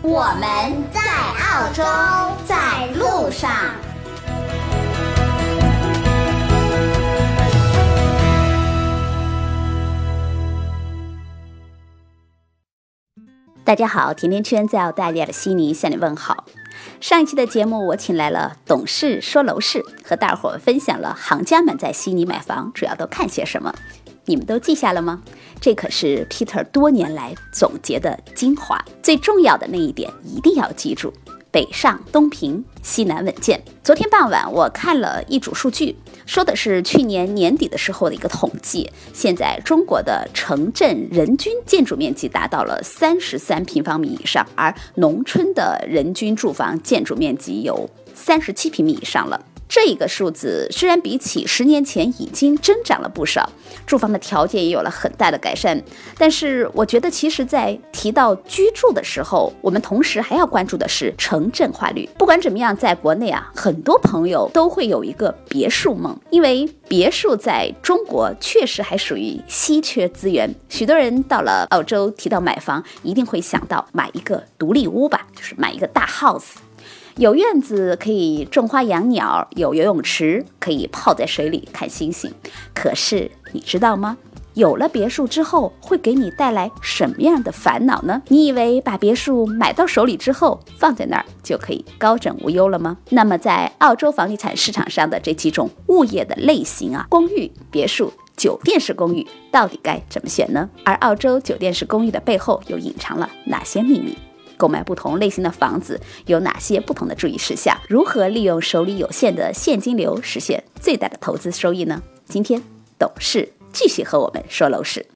我们在澳洲，在路上。大家好，甜甜圈在澳大利亚的悉尼向你问好。上一期的节目，我请来了董事说楼市，和大伙儿分享了行家们在悉尼买房主要都看些什么。你们都记下了吗？这可是 Peter 多年来总结的精华，最重要的那一点一定要记住：北上东平，西南稳健。昨天傍晚我看了一组数据，说的是去年年底的时候的一个统计。现在中国的城镇人均建筑面积达到了三十三平方米以上，而农村的人均住房建筑面积有三十七平米以上了。这一个数字虽然比起十年前已经增长了不少，住房的条件也有了很大的改善，但是我觉得其实，在提到居住的时候，我们同时还要关注的是城镇化率。不管怎么样，在国内啊，很多朋友都会有一个别墅梦，因为别墅在中国确实还属于稀缺资源。许多人到了澳洲，提到买房，一定会想到买一个独立屋吧，就是买一个大 house。有院子可以种花养鸟，有游泳池可以泡在水里看星星。可是你知道吗？有了别墅之后，会给你带来什么样的烦恼呢？你以为把别墅买到手里之后，放在那儿就可以高枕无忧了吗？那么在澳洲房地产市场上的这几种物业的类型啊，公寓、别墅、酒店式公寓，到底该怎么选呢？而澳洲酒店式公寓的背后又隐藏了哪些秘密？购买不同类型的房子有哪些不同的注意事项？如何利用手里有限的现金流实现最大的投资收益呢？今天董事继续和我们说楼市。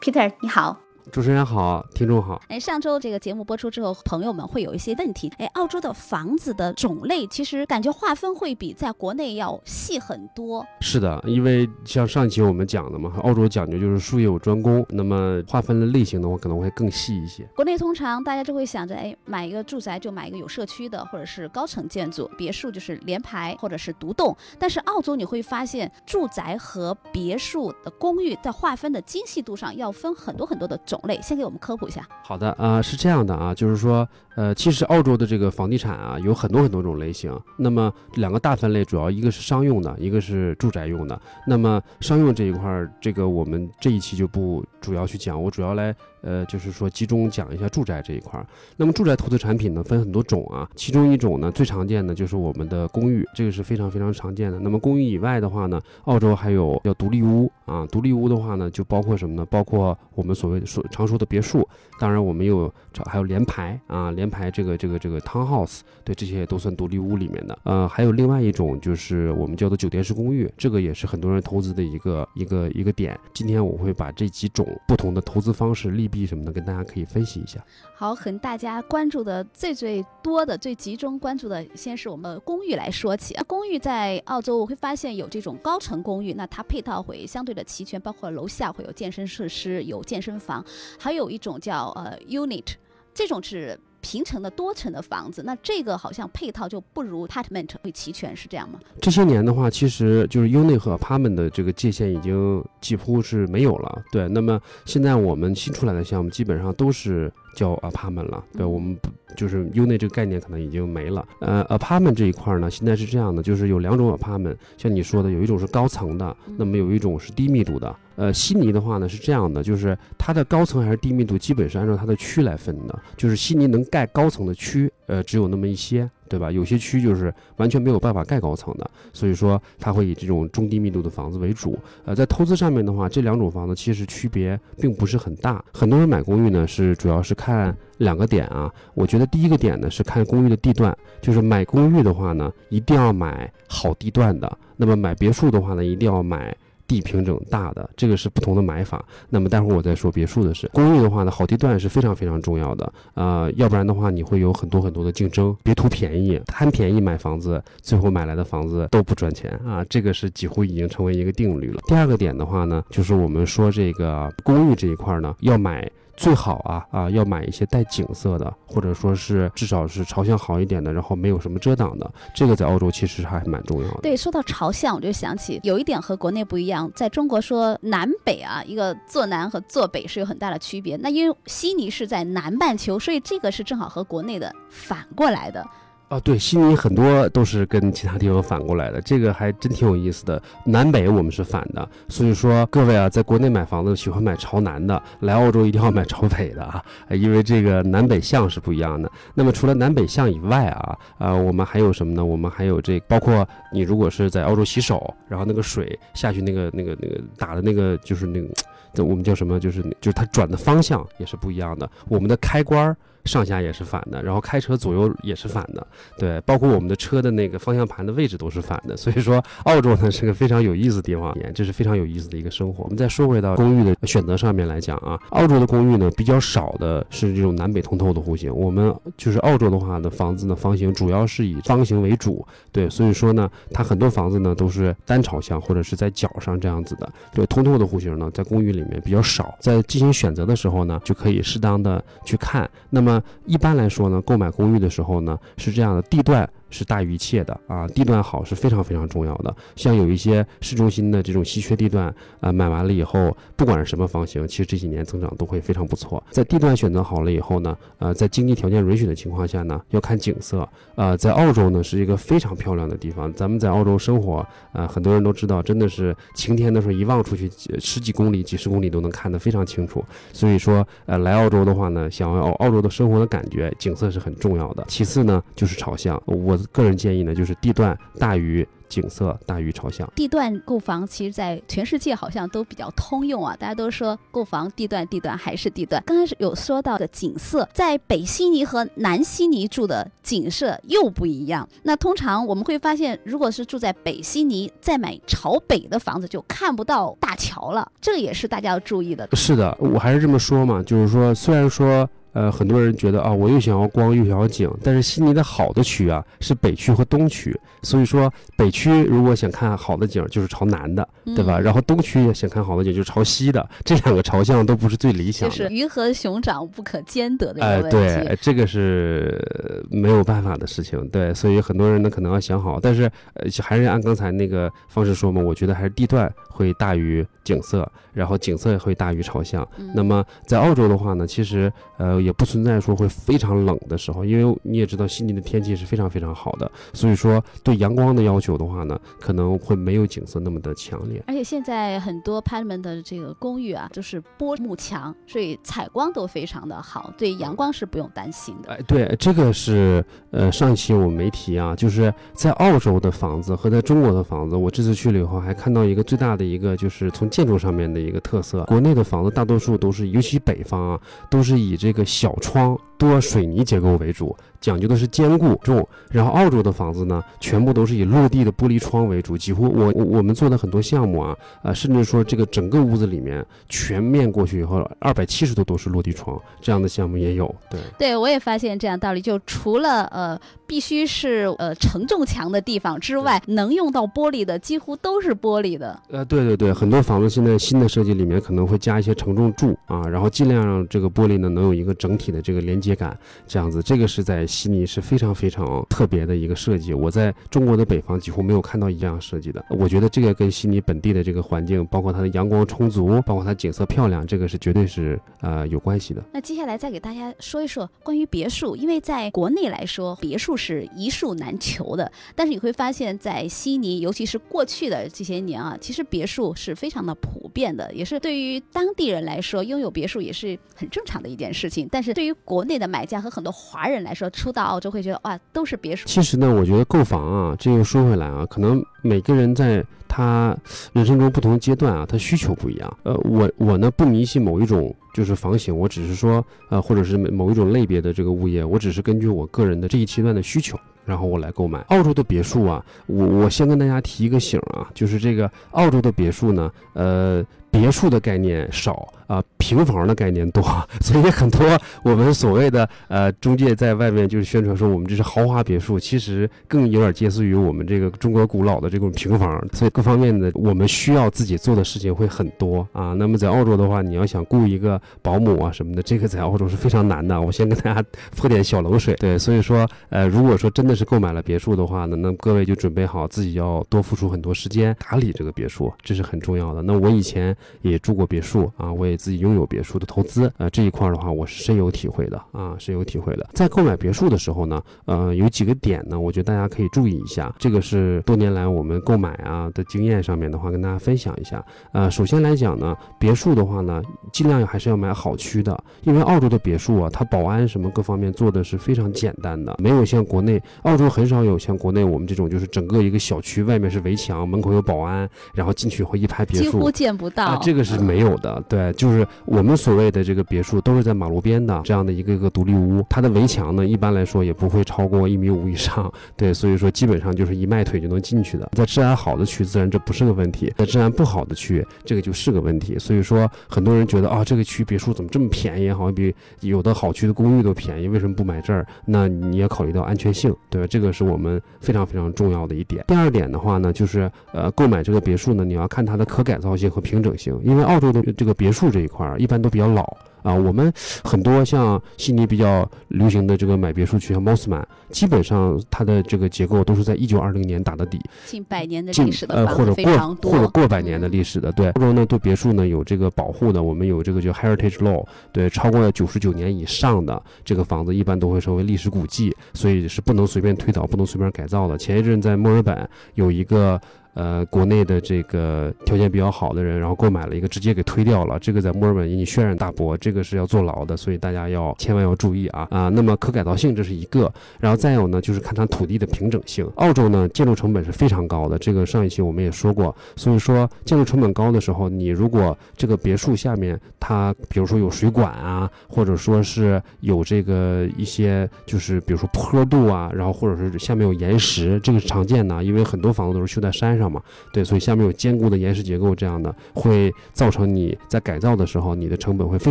Peter，你好。主持人好，听众好。哎，上周这个节目播出之后，朋友们会有一些问题。哎，澳洲的房子的种类其实感觉划分会比在国内要细很多。是的，因为像上一期我们讲的嘛，澳洲讲究就是术业有专攻，那么划分的类型的话可能会更细一些。国内通常大家就会想着，哎，买一个住宅就买一个有社区的，或者是高层建筑，别墅就是联排或者是独栋。但是澳洲你会发现，住宅和别墅的公寓在划分的精细度上要分很多很多的种。类先给我们科普一下。好的啊，是这样的啊，就是说，呃，其实澳洲的这个房地产啊，有很多很多种类型。那么两个大分类，主要一个是商用的，一个是住宅用的。那么商用这一块儿，这个我们这一期就不主要去讲，我主要来。呃，就是说集中讲一下住宅这一块儿。那么住宅投资产品呢，分很多种啊。其中一种呢，最常见的就是我们的公寓，这个是非常非常常见的。那么公寓以外的话呢，澳洲还有叫独立屋啊。独立屋的话呢，就包括什么呢？包括我们所谓说常说的别墅。当然，我们有还有联排啊，联排这个这个这个 townhouse，对，这些都算独立屋里面的。呃，还有另外一种就是我们叫做酒店式公寓，这个也是很多人投资的一个一个一个点。今天我会把这几种不同的投资方式例 B 什么的跟大家可以分析一下。好，很大家关注的最最多的、最集中关注的，先是我们公寓来说起。公寓在澳洲，我会发现有这种高层公寓，那它配套会相对的齐全，包括楼下会有健身设施、有健身房，还有一种叫呃 unit，这种是。平层的多层的房子，那这个好像配套就不如 apartment 会齐全，是这样吗？这些年的话，其实就是 unit 和 apartment 的这个界限已经几乎是没有了。对，那么现在我们新出来的项目基本上都是叫 apartment 了。对，我们不就是 unit 这个概念可能已经没了。呃，apartment 这一块呢，现在是这样的，就是有两种 apartment，像你说的，有一种是高层的，那么有一种是低密度的。呃，悉尼的话呢是这样的，就是它的高层还是低密度，基本是按照它的区来分的。就是悉尼能盖高层的区，呃，只有那么一些，对吧？有些区就是完全没有办法盖高层的，所以说它会以这种中低密度的房子为主。呃，在投资上面的话，这两种房子其实区别并不是很大。很多人买公寓呢，是主要是看两个点啊。我觉得第一个点呢是看公寓的地段，就是买公寓的话呢，一定要买好地段的。那么买别墅的话呢，一定要买。地平整大的，这个是不同的买法。那么待会儿我再说别墅的事。公寓的话呢，好地段是非常非常重要的，呃，要不然的话你会有很多很多的竞争，别图便宜，贪便宜买房子，最后买来的房子都不赚钱啊，这个是几乎已经成为一个定律了。第二个点的话呢，就是我们说这个公寓这一块呢，要买。最好啊啊，要买一些带景色的，或者说是至少是朝向好一点的，然后没有什么遮挡的。这个在澳洲其实还蛮重要的。对，说到朝向，我就想起有一点和国内不一样，在中国说南北啊，一个坐南和坐北是有很大的区别。那因为悉尼是在南半球，所以这个是正好和国内的反过来的。啊，对，悉尼很多都是跟其他地方反过来的，这个还真挺有意思的。南北我们是反的，所以说各位啊，在国内买房子喜欢买朝南的，来澳洲一定要买朝北的啊，因为这个南北向是不一样的。那么除了南北向以外啊，呃，我们还有什么呢？我们还有这，包括你如果是在澳洲洗手，然后那个水下去，那个那个那个打的那个就是那个，我们叫什么？就是就是它转的方向也是不一样的。我们的开关儿。上下也是反的，然后开车左右也是反的，对，包括我们的车的那个方向盘的位置都是反的。所以说，澳洲呢是个非常有意思的地方，这是非常有意思的一个生活。我们再说回到公寓的选择上面来讲啊，澳洲的公寓呢比较少的是这种南北通透的户型。我们就是澳洲的话呢，房子呢房型主要是以方形为主，对，所以说呢，它很多房子呢都是单朝向或者是在角上这样子的，对，通透的户型呢在公寓里面比较少。在进行选择的时候呢，就可以适当的去看，那么。一般来说呢，购买公寓的时候呢，是这样的，地段。是大于一切的啊，地段好是非常非常重要的。像有一些市中心的这种稀缺地段，呃，买完了以后，不管是什么房型，其实这几年增长都会非常不错。在地段选择好了以后呢，呃，在经济条件允许的情况下呢，要看景色。呃，在澳洲呢是一个非常漂亮的地方。咱们在澳洲生活，呃，很多人都知道，真的是晴天的时候一望出去，十几公里、几十公里都能看得非常清楚。所以说，呃，来澳洲的话呢，想要澳洲的生活的感觉，景色是很重要的。其次呢，就是朝向我。个人建议呢，就是地段大于。景色大于朝向，地段购房其实，在全世界好像都比较通用啊。大家都说购房地段，地段还是地段。刚开始有说到的景色，在北悉尼和南悉尼住的景色又不一样。那通常我们会发现，如果是住在北悉尼，再买朝北的房子，就看不到大桥了。这个也是大家要注意的。是的，我还是这么说嘛，就是说，虽然说。呃，很多人觉得啊，我又想要光又想要景，但是悉尼的好的区啊是北区和东区，所以说北区如果想看好的景，就是朝南的，对吧？然后东区想看好的景，就是朝西的，这两个朝向都不是最理想的，就是鱼和熊掌不可兼得的哎，对，这个是没有办法的事情，对，所以很多人呢可能要想好，但是呃还是按刚才那个方式说嘛，我觉得还是地段会大于景色，然后景色会大于朝向。那么在澳洲的话呢，其实呃。也不存在说会非常冷的时候，因为你也知道悉尼的天气是非常非常好的，所以说对阳光的要求的话呢，可能会没有景色那么的强烈。而且现在很多 apartment 的这个公寓啊，就是玻幕墙，所以采光都非常的好，对阳光是不用担心的。哎，对，这个是呃上一期我没提啊，就是在澳洲的房子和在中国的房子，我这次去了以后还看到一个最大的一个就是从建筑上面的一个特色，国内的房子大多数都是，尤其北方啊，都是以这个。小窗多水泥结构为主。讲究的是坚固重，然后澳洲的房子呢，全部都是以落地的玻璃窗为主，几乎我我们做的很多项目啊，呃，甚至说这个整个屋子里面全面过去以后，二百七十度都是落地窗，这样的项目也有。对，对我也发现这样道理，就除了呃必须是呃承重墙的地方之外，能用到玻璃的几乎都是玻璃的。呃，对对对，很多房子现在新的设计里面可能会加一些承重柱啊，然后尽量让这个玻璃呢能有一个整体的这个连接感，这样子，这个是在。悉尼是非常非常特别的一个设计，我在中国的北方几乎没有看到一样设计的。我觉得这个跟悉尼本地的这个环境，包括它的阳光充足，包括它景色漂亮，这个是绝对是呃有关系的。那接下来再给大家说一说关于别墅，因为在国内来说，别墅是一墅难求的，但是你会发现在悉尼，尤其是过去的这些年啊，其实别墅是非常的普遍的，也是对于当地人来说，拥有别墅也是很正常的一件事情。但是对于国内的买家和很多华人来说，初到澳洲会觉得哇，都是别墅。其实呢，我觉得购房啊，这又说回来啊，可能每个人在他人生中不同阶段啊，他需求不一样。呃，我我呢不迷信某一种就是房型，我只是说呃，或者是某一种类别的这个物业，我只是根据我个人的这一阶段的需求。然后我来购买澳洲的别墅啊。我我先跟大家提一个醒啊，就是这个澳洲的别墅呢，呃。别墅的概念少啊，平房的概念多，所以很多我们所谓的呃中介在外面就是宣传说我们这是豪华别墅，其实更有点接似于我们这个中国古老的这种平房，所以各方面的我们需要自己做的事情会很多啊。那么在澳洲的话，你要想雇一个保姆啊什么的，这个在澳洲是非常难的。我先跟大家泼点小冷水，对，所以说呃如果说真的是购买了别墅的话呢，那各位就准备好自己要多付出很多时间打理这个别墅，这是很重要的。那我以前。也住过别墅啊，我也自己拥有别墅的投资，呃，这一块儿的话我是深有体会的啊，深有体会的。在购买别墅的时候呢，呃，有几个点呢，我觉得大家可以注意一下，这个是多年来我们购买啊的经验上面的话，跟大家分享一下。呃，首先来讲呢，别墅的话呢，尽量还是要买好区的，因为澳洲的别墅啊，它保安什么各方面做的是非常简单的，没有像国内，澳洲很少有像国内我们这种就是整个一个小区外面是围墙，门口有保安，然后进去以后一排别墅，几乎见不到。这个是没有的，对，就是我们所谓的这个别墅都是在马路边的这样的一个一个独立屋，它的围墙呢一般来说也不会超过一米五以上，对，所以说基本上就是一迈腿就能进去的。在治安好的区，自然这不是个问题；在治安不好的区，这个就是个问题。所以说，很多人觉得啊，这个区别墅怎么这么便宜，好像比有的好区的公寓都便宜，为什么不买这儿？那你也考虑到安全性，对吧？这个是我们非常非常重要的一点。第二点的话呢，就是呃，购买这个别墅呢，你要看它的可改造性和平整性，因为澳洲的这个别墅这一块儿一般都比较老。啊，我们很多像悉尼比较流行的这个买别墅区，像 Mosman，基本上它的这个结构都是在一九二零年打的底，近百年的历史的呃或者过或者过百年的历史的。对，澳洲呢对别墅呢有这个保护的，我们有这个叫 Heritage Law，对，超过了九十九年以上的这个房子一般都会成为历史古迹，所以是不能随便推倒，不能随便改造的。前一阵在墨尔本有一个。呃，国内的这个条件比较好的人，然后购买了一个，直接给推掉了。这个在墨尔本引起轩然大波，这个是要坐牢的，所以大家要千万要注意啊啊！那么可改造性这是一个，然后再有呢，就是看它土地的平整性。澳洲呢，建筑成本是非常高的，这个上一期我们也说过，所以说建筑成本高的时候，你如果这个别墅下面它比如说有水管啊，或者说是有这个一些就是比如说坡度啊，然后或者是下面有岩石，这个是常见的，因为很多房子都是修在山上。嘛，对，所以下面有坚固的岩石结构，这样的会造成你在改造的时候，你的成本会非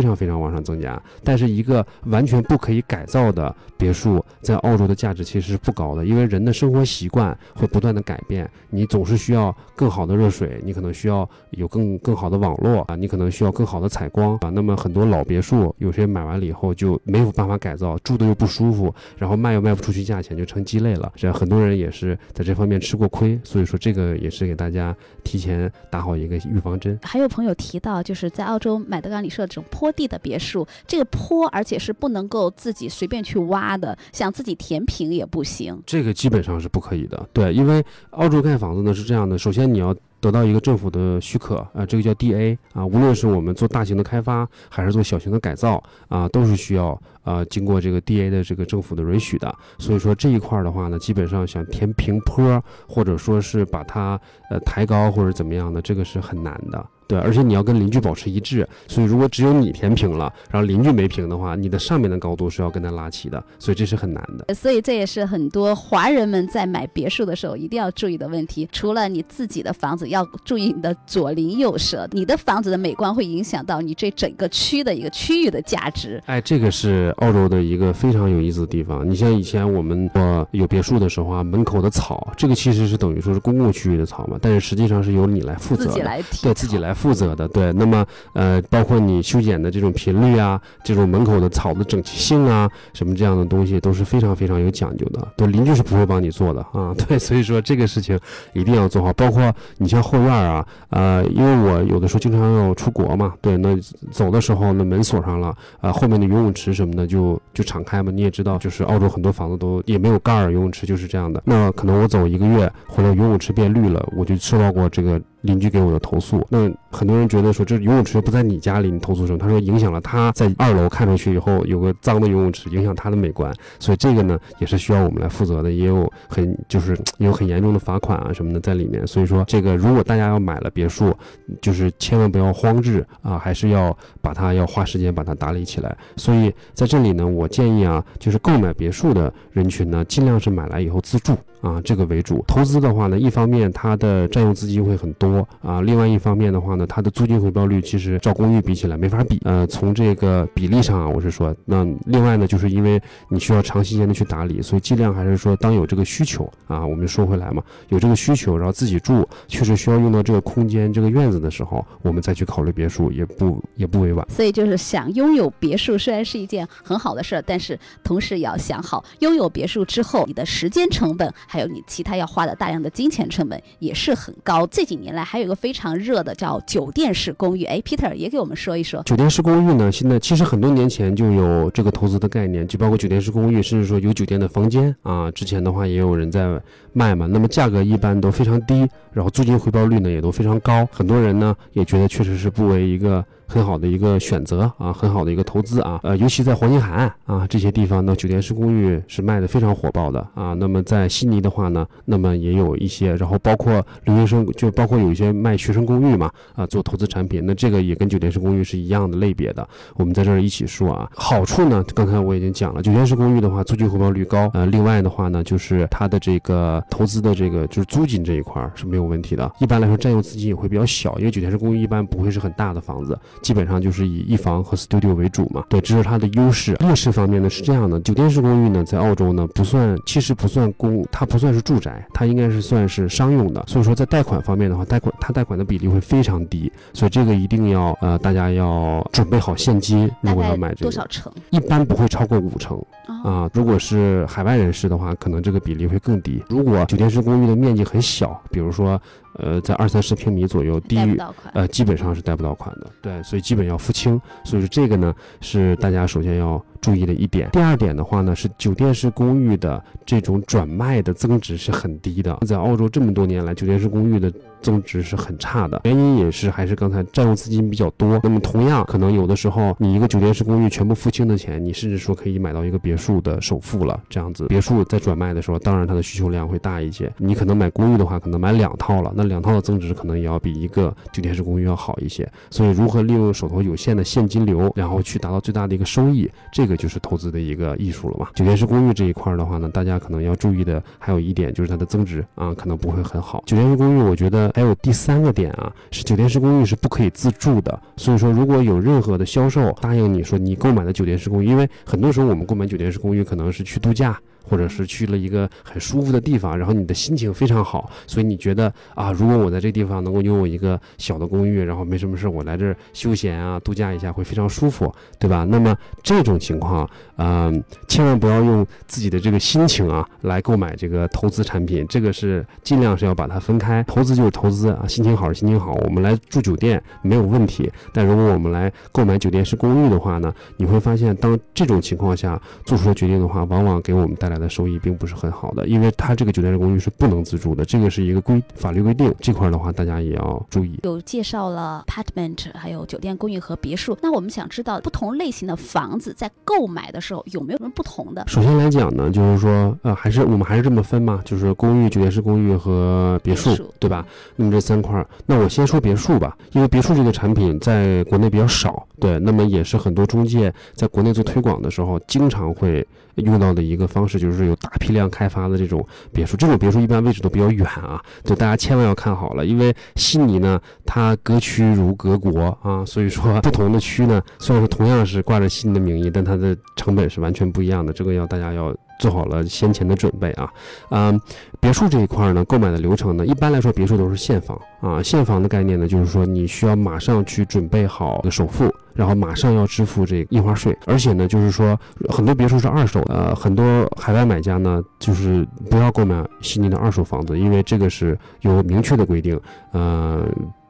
常非常往上增加。但是一个完全不可以改造的别墅，在澳洲的价值其实是不高的，因为人的生活习惯会不断的改变，你总是需要更好的热水，你可能需要有更更好的网络啊，你可能需要更好的采光啊。那么很多老别墅，有些人买完了以后就没有办法改造，住的又不舒服，然后卖又卖不出去价钱，就成鸡肋了。这样很多人也是在这方面吃过亏，所以说这个也。也是给大家提前打好一个预防针。还有朋友提到，就是在澳洲买的刚你说的这种坡地的别墅，这个坡而且是不能够自己随便去挖的，想自己填平也不行。这个基本上是不可以的，对，因为澳洲盖房子呢是这样的，首先你要。得到一个政府的许可啊，这个叫 DA 啊，无论是我们做大型的开发，还是做小型的改造啊，都是需要呃经过这个 DA 的这个政府的允许的。所以说这一块的话呢，基本上想填平坡，或者说是把它呃抬高或者怎么样的，这个是很难的。对，而且你要跟邻居保持一致，所以如果只有你填平了，然后邻居没平的话，你的上面的高度是要跟他拉齐的，所以这是很难的。所以这也是很多华人们在买别墅的时候一定要注意的问题。除了你自己的房子要注意你的左邻右舍，你的房子的美观会影响到你这整个区的一个区域的价值。哎，这个是澳洲的一个非常有意思的地方。你像以前我们呃有别墅的时候啊，门口的草，这个其实是等于说是公共区域的草嘛，但是实际上是由你来负责，自己来对自己来。负责的对，那么呃，包括你修剪的这种频率啊，这种门口的草的整齐性啊，什么这样的东西都是非常非常有讲究的。对，邻居是不会帮你做的啊。对，所以说这个事情一定要做好。包括你像后院啊，呃，因为我有的时候经常要出国嘛，对，那走的时候那门锁上了，啊，后面的游泳池什么的就就敞开嘛。你也知道，就是澳洲很多房子都也没有盖儿，游泳池就是这样的。那可能我走一个月，或者游泳池变绿了，我就受到过这个。邻居给我的投诉。那很多人觉得说这游泳池不在你家里，你投诉什么？他说影响了他在二楼看上去以后有个脏的游泳池，影响他的美观。所以这个呢也是需要我们来负责的，也有很 就是有很严重的罚款啊什么的在里面。所以说这个如果大家要买了别墅，就是千万不要慌置啊，还是要把它要花时间把它打理起来。所以在这里呢，我建议啊，就是购买别墅的人群呢，尽量是买来以后自住。啊，这个为主。投资的话呢，一方面它的占用资金会很多啊，另外一方面的话呢，它的租金回报率其实照公寓比起来没法比。呃，从这个比例上啊，我是说，那另外呢，就是因为你需要长时间的去打理，所以尽量还是说，当有这个需求啊，我们说回来嘛，有这个需求，然后自己住，确实需要用到这个空间、这个院子的时候，我们再去考虑别墅，也不也不委婉。所以就是想拥有别墅，虽然是一件很好的事儿，但是同时也要想好，拥有别墅之后，你的时间成本。还有你其他要花的大量的金钱成本也是很高。这几年来还有一个非常热的叫酒店式公寓，哎，Peter 也给我们说一说。酒店式公寓呢，现在其实很多年前就有这个投资的概念，就包括酒店式公寓，甚至说有酒店的房间啊。之前的话也有人在卖嘛，那么价格一般都非常低，然后租金回报率呢也都非常高。很多人呢也觉得确实是不为一个。很好的一个选择啊，很好的一个投资啊，呃，尤其在黄金海岸啊这些地方呢，酒店式公寓是卖的非常火爆的啊。那么在悉尼的话呢，那么也有一些，然后包括留学生，就包括有一些卖学生公寓嘛啊，做投资产品，那这个也跟酒店式公寓是一样的类别的。我们在这儿一起说啊，好处呢，刚才我已经讲了，酒店式公寓的话，租金回报率高，呃，另外的话呢，就是它的这个投资的这个就是租金这一块是没有问题的。一般来说，占用资金也会比较小，因为酒店式公寓一般不会是很大的房子。基本上就是以一房和 studio 为主嘛，对，这是它的优势。劣势方面呢是这样的，酒店式公寓呢在澳洲呢不算，其实不算公，它不算是住宅，它应该是算是商用的。所以说在贷款方面的话，贷款它贷款的比例会非常低，所以这个一定要呃大家要准备好现金，如果要买这个多少成？一般不会超过五成啊。如果是海外人士的话，可能这个比例会更低。如果酒店式公寓的面积很小，比如说。呃，在二三十平米左右，低于呃基本上是贷不到款的，对，所以基本要付清。所以说这个呢是大家首先要注意的一点。第二点的话呢，是酒店式公寓的这种转卖的增值是很低的。在澳洲这么多年来，酒店式公寓的增值是很差的，原因也是还是刚才占用资金比较多。那么同样，可能有的时候你一个酒店式公寓全部付清的钱，你甚至说可以买到一个别墅的首付了。这样子，别墅在转卖的时候，当然它的需求量会大一些。你可能买公寓的话，可能买两套了，那。两套的增值可能也要比一个酒店式公寓要好一些，所以如何利用手头有限的现金流，然后去达到最大的一个收益，这个就是投资的一个艺术了嘛。酒店式公寓这一块的话呢，大家可能要注意的还有一点就是它的增值啊，可能不会很好。酒店式公寓，我觉得还有第三个点啊，是酒店式公寓是不可以自住的，所以说如果有任何的销售答应你说你购买的酒店式公寓，因为很多时候我们购买酒店式公寓可能是去度假。或者是去了一个很舒服的地方，然后你的心情非常好，所以你觉得啊，如果我在这地方能够拥有一个小的公寓，然后没什么事，我来这儿休闲啊、度假一下会非常舒服，对吧？那么这种情况，嗯，千万不要用自己的这个心情啊来购买这个投资产品，这个是尽量是要把它分开。投资就是投资啊，心情好是心情好。我们来住酒店没有问题，但如果我们来购买酒店式公寓的话呢，你会发现当这种情况下做出的决定的话，往往给我们带来的收益并不是很好的，因为它这个酒店式公寓是不能自住的，这个是一个规法律规定，这块的话大家也要注意。有介绍了 apartment，还有酒店公寓和别墅，那我们想知道不同类型的房子在购买的时候有没有什么不同的？首先来讲呢，就是说呃，还是我们还是这么分嘛，就是公寓、酒店式公寓和别墅，对吧？那么这三块，那我先说别墅吧，因为别墅这个产品在国内比较少，对，那么也是很多中介在国内做推广的时候经常会。用到的一个方式就是有大批量开发的这种别墅，这种别墅一般位置都比较远啊，就大家千万要看好了，因为悉尼呢，它隔区如隔国啊，所以说不同的区呢，虽然说同样是挂着悉尼的名义，但它的成本是完全不一样的，这个要大家要。做好了先前的准备啊，嗯，别墅这一块呢，购买的流程呢，一般来说别墅都是现房啊。现房的概念呢，就是说你需要马上去准备好首付，然后马上要支付这个印花税，而且呢，就是说很多别墅是二手，呃，很多海外买家呢，就是不要购买悉尼的二手房子，因为这个是有明确的规定，呃。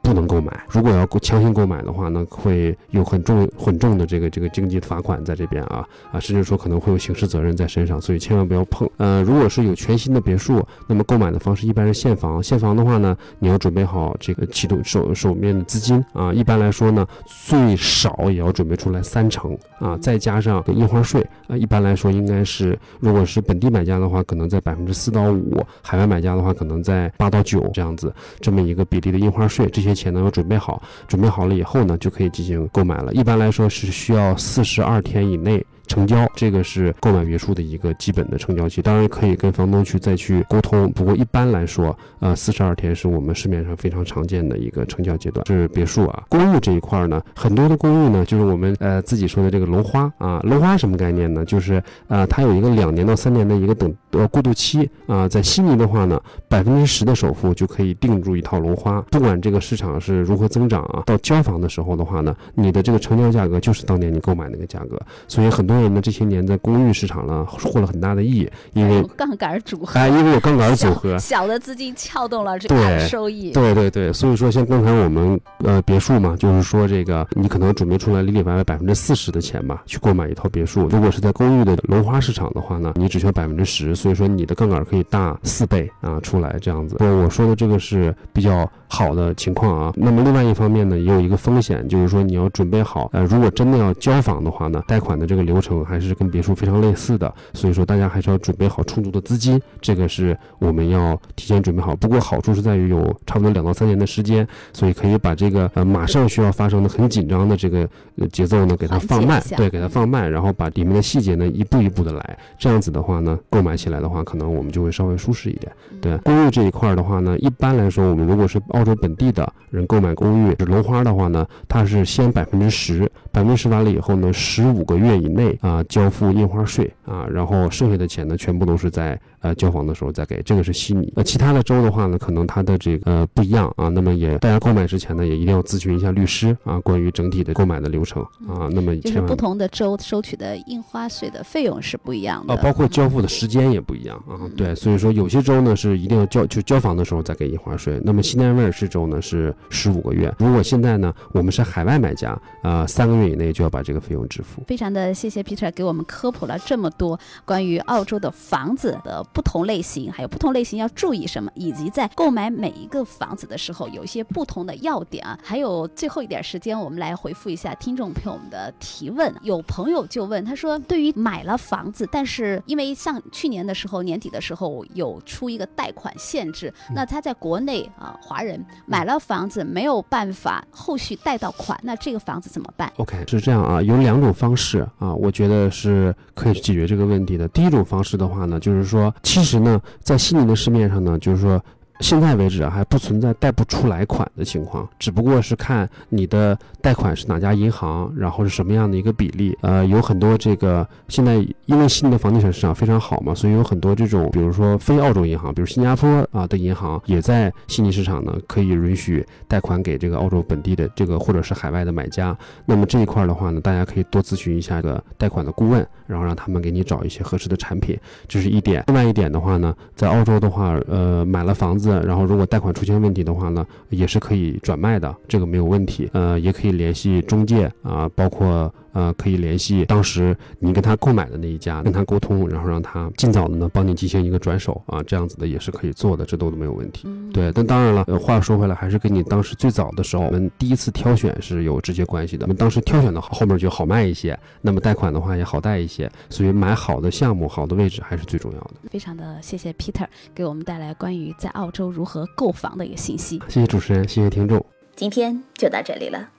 不能购买。如果要强行购买的话呢，会有很重很重的这个这个经济罚款在这边啊啊，甚至说可能会有刑事责任在身上，所以千万不要碰。呃，如果是有全新的别墅，那么购买的方式一般是现房。现房的话呢，你要准备好这个启动手手面的资金啊，一般来说呢，最少也要准备出来三成啊，再加上印花税啊，一般来说应该是，如果是本地买家的话，可能在百分之四到五；海外买家的话，可能在八到九这样子，这么一个比例的印花税，这些钱呢要准备好，准备好了以后呢，就可以进行购买了。一般来说是需要四十二天以内。成交，这个是购买别墅的一个基本的成交期，当然可以跟房东去再去沟通。不过一般来说，呃，四十二天是我们市面上非常常见的一个成交阶段。是别墅啊，公寓这一块呢，很多的公寓呢，就是我们呃自己说的这个楼花啊，楼花什么概念呢？就是呃，它有一个两年到三年的一个等呃过渡期啊。在悉尼的话呢，百分之十的首付就可以定住一套楼花，不管这个市场是如何增长啊，到交房的时候的话呢，你的这个成交价格就是当年你购买那个价格，所以很多。人呢这些年在公寓市场呢获了很大的益，因为杠杆组合，哎，因为有杠杆组合，小的资金撬动了这个收益，对对对，所以说像刚才我们呃别墅嘛，就是说这个你可能准备出来里里外外百分之四十的钱吧，去购买一套别墅。如果是在公寓的楼花市场的话呢，你只需要百分之十，所以说你的杠杆可以大四倍啊出来这样子。对我说的这个是比较好的情况啊。那么另外一方面呢，也有一个风险，就是说你要准备好，呃，如果真的要交房的话呢，贷款的这个流程。还是跟别墅非常类似的，所以说大家还是要准备好充足的资金，这个是我们要提前准备好。不过好处是在于有差不多两到三年的时间，所以可以把这个呃马上需要发生的很紧张的这个节奏呢给它放慢，对，给它放慢，然后把里面的细节呢一步一步的来，这样子的话呢，购买起来的话可能我们就会稍微舒适一点。对，公寓这一块的话呢，一般来说我们如果是澳洲本地的人购买公寓是楼花的话呢，它是先百分之十，百分之十完了以后呢，十五个月以内。啊，交付印花税啊，然后剩下的钱呢，全部都是在呃交房的时候再给。这个是悉尼。那其他的州的话呢，可能它的这个呃不一样啊。那么也大家购买之前呢，也一定要咨询一下律师啊，关于整体的购买的流程啊。那么就是不同的州收取的印花税的费用是不一样的啊，包括交付的时间也不一样啊。对，所以说有些州呢是一定要交就交房的时候再给印花税。那么新南威尔士州呢是十五个月。如果现在呢我们是海外买家啊，三个月以内就要把这个费用支付。非常的谢谢。Peter 给我们科普了这么多关于澳洲的房子的不同类型，还有不同类型要注意什么，以及在购买每一个房子的时候有一些不同的要点啊。还有最后一点时间，我们来回复一下听众朋友们的提问。有朋友就问他说：“对于买了房子，但是因为像去年的时候年底的时候有出一个贷款限制，那他在国内啊华人买了房子没有办法后续贷到款，那这个房子怎么办是这样啊，有两种方式啊，我。觉得是可以去解决这个问题的。第一种方式的话呢，就是说，其实呢，在西宁的市面上呢，就是说。现在为止啊，还不存在贷不出来款的情况，只不过是看你的贷款是哪家银行，然后是什么样的一个比例。呃，有很多这个现在因为悉尼的房地产市场非常好嘛，所以有很多这种，比如说非澳洲银行，比如新加坡啊的银行，也在悉尼市场呢，可以允许贷款给这个澳洲本地的这个或者是海外的买家。那么这一块的话呢，大家可以多咨询一下个贷款的顾问，然后让他们给你找一些合适的产品，这是一点。另外一点的话呢，在澳洲的话，呃，买了房子。然后，如果贷款出现问题的话呢，也是可以转卖的，这个没有问题。呃，也可以联系中介啊，包括。呃，可以联系当时你跟他购买的那一家，跟他沟通，然后让他尽早的呢帮你进行一个转手啊，这样子的也是可以做的，这都没有问题。对，但当然了，话说回来，还是跟你当时最早的时候，我们第一次挑选是有直接关系的。我们当时挑选的好，后面就好卖一些，那么贷款的话也好贷一些，所以买好的项目、好的位置还是最重要的。非常的谢谢 Peter 给我们带来关于在澳洲如何购房的一个信息。谢谢主持人，谢谢听众，今天就到这里了。